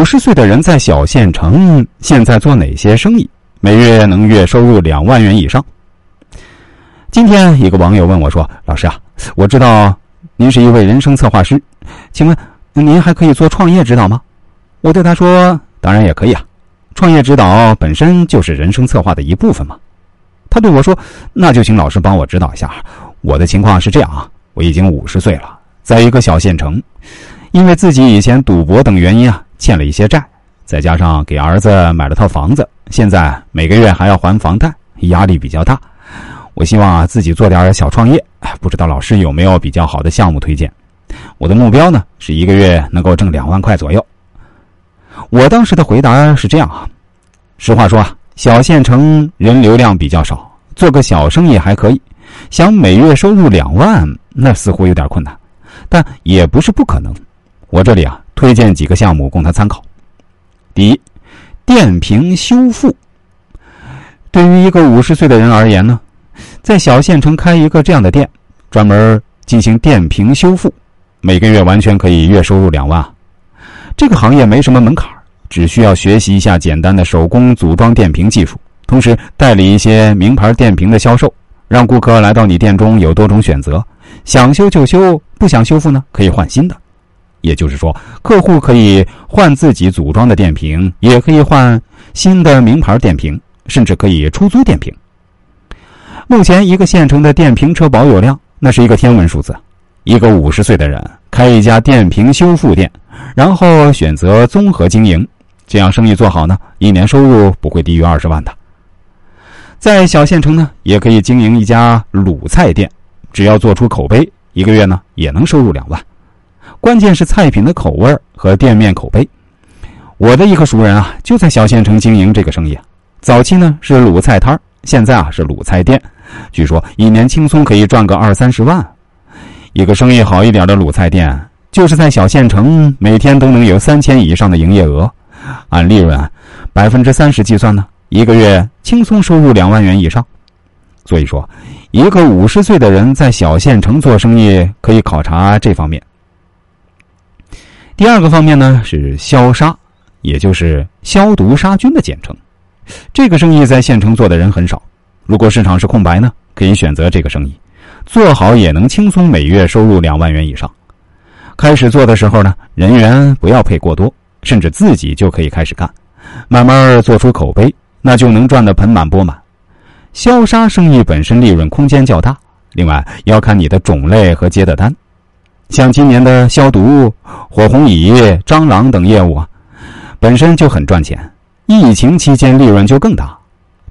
五十岁的人在小县城，现在做哪些生意，每月能月收入两万元以上？今天一个网友问我说：“老师啊，我知道您是一位人生策划师，请问您还可以做创业指导吗？”我对他说：“当然也可以啊，创业指导本身就是人生策划的一部分嘛。”他对我说：“那就请老师帮我指导一下。我的情况是这样啊，我已经五十岁了，在一个小县城，因为自己以前赌博等原因啊。”欠了一些债，再加上给儿子买了套房子，现在每个月还要还房贷，压力比较大。我希望啊自己做点小创业，不知道老师有没有比较好的项目推荐？我的目标呢是一个月能够挣两万块左右。我当时的回答是这样啊，实话说啊，小县城人流量比较少，做个小生意还可以，想每月收入两万，那似乎有点困难，但也不是不可能。我这里啊。推荐几个项目供他参考。第一，电瓶修复。对于一个五十岁的人而言呢，在小县城开一个这样的店，专门进行电瓶修复，每个月完全可以月收入两万。这个行业没什么门槛，只需要学习一下简单的手工组装电瓶技术，同时代理一些名牌电瓶的销售，让顾客来到你店中有多种选择，想修就修，不想修复呢可以换新的。也就是说，客户可以换自己组装的电瓶，也可以换新的名牌电瓶，甚至可以出租电瓶。目前，一个县城的电瓶车保有量那是一个天文数字。一个五十岁的人开一家电瓶修复店，然后选择综合经营，这样生意做好呢，一年收入不会低于二十万的。在小县城呢，也可以经营一家卤菜店，只要做出口碑，一个月呢也能收入两万。关键是菜品的口味和店面口碑。我的一个熟人啊，就在小县城经营这个生意。早期呢是卤菜摊现在啊是卤菜店。据说一年轻松可以赚个二三十万。一个生意好一点的卤菜店，就是在小县城每天都能有三千以上的营业额，按利润百分之三十计算呢，一个月轻松收入两万元以上。所以说，一个五十岁的人在小县城做生意，可以考察这方面。第二个方面呢是消杀，也就是消毒杀菌的简称。这个生意在县城做的人很少。如果市场是空白呢，可以选择这个生意，做好也能轻松每月收入两万元以上。开始做的时候呢，人员不要配过多，甚至自己就可以开始干，慢慢做出口碑，那就能赚得盆满钵满。消杀生意本身利润空间较大，另外要看你的种类和接的单。像今年的消毒、火红蚁、蟑螂等业务啊，本身就很赚钱。疫情期间利润就更大。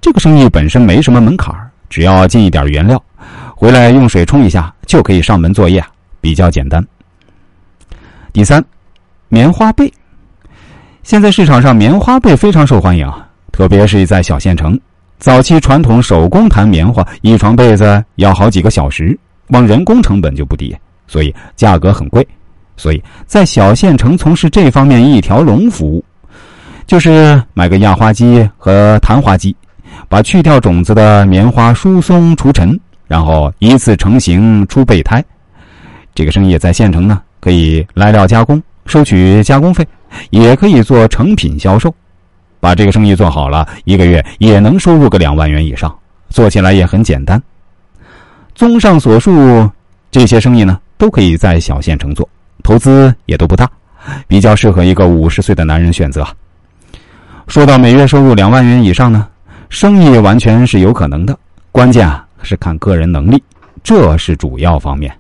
这个生意本身没什么门槛只要进一点原料，回来用水冲一下就可以上门作业，比较简单。第三，棉花被。现在市场上棉花被非常受欢迎，特别是在小县城。早期传统手工弹棉花，一床被子要好几个小时，光人工成本就不低。所以价格很贵，所以在小县城从事这方面一条龙服务，就是买个压花机和弹花机，把去掉种子的棉花疏松除尘，然后一次成型出备胎。这个生意在县城呢，可以来料加工，收取加工费，也可以做成品销售。把这个生意做好了，一个月也能收入个两万元以上，做起来也很简单。综上所述，这些生意呢。都可以在小县城做，投资也都不大，比较适合一个五十岁的男人选择。说到每月收入两万元以上呢，生意完全是有可能的，关键啊是看个人能力，这是主要方面。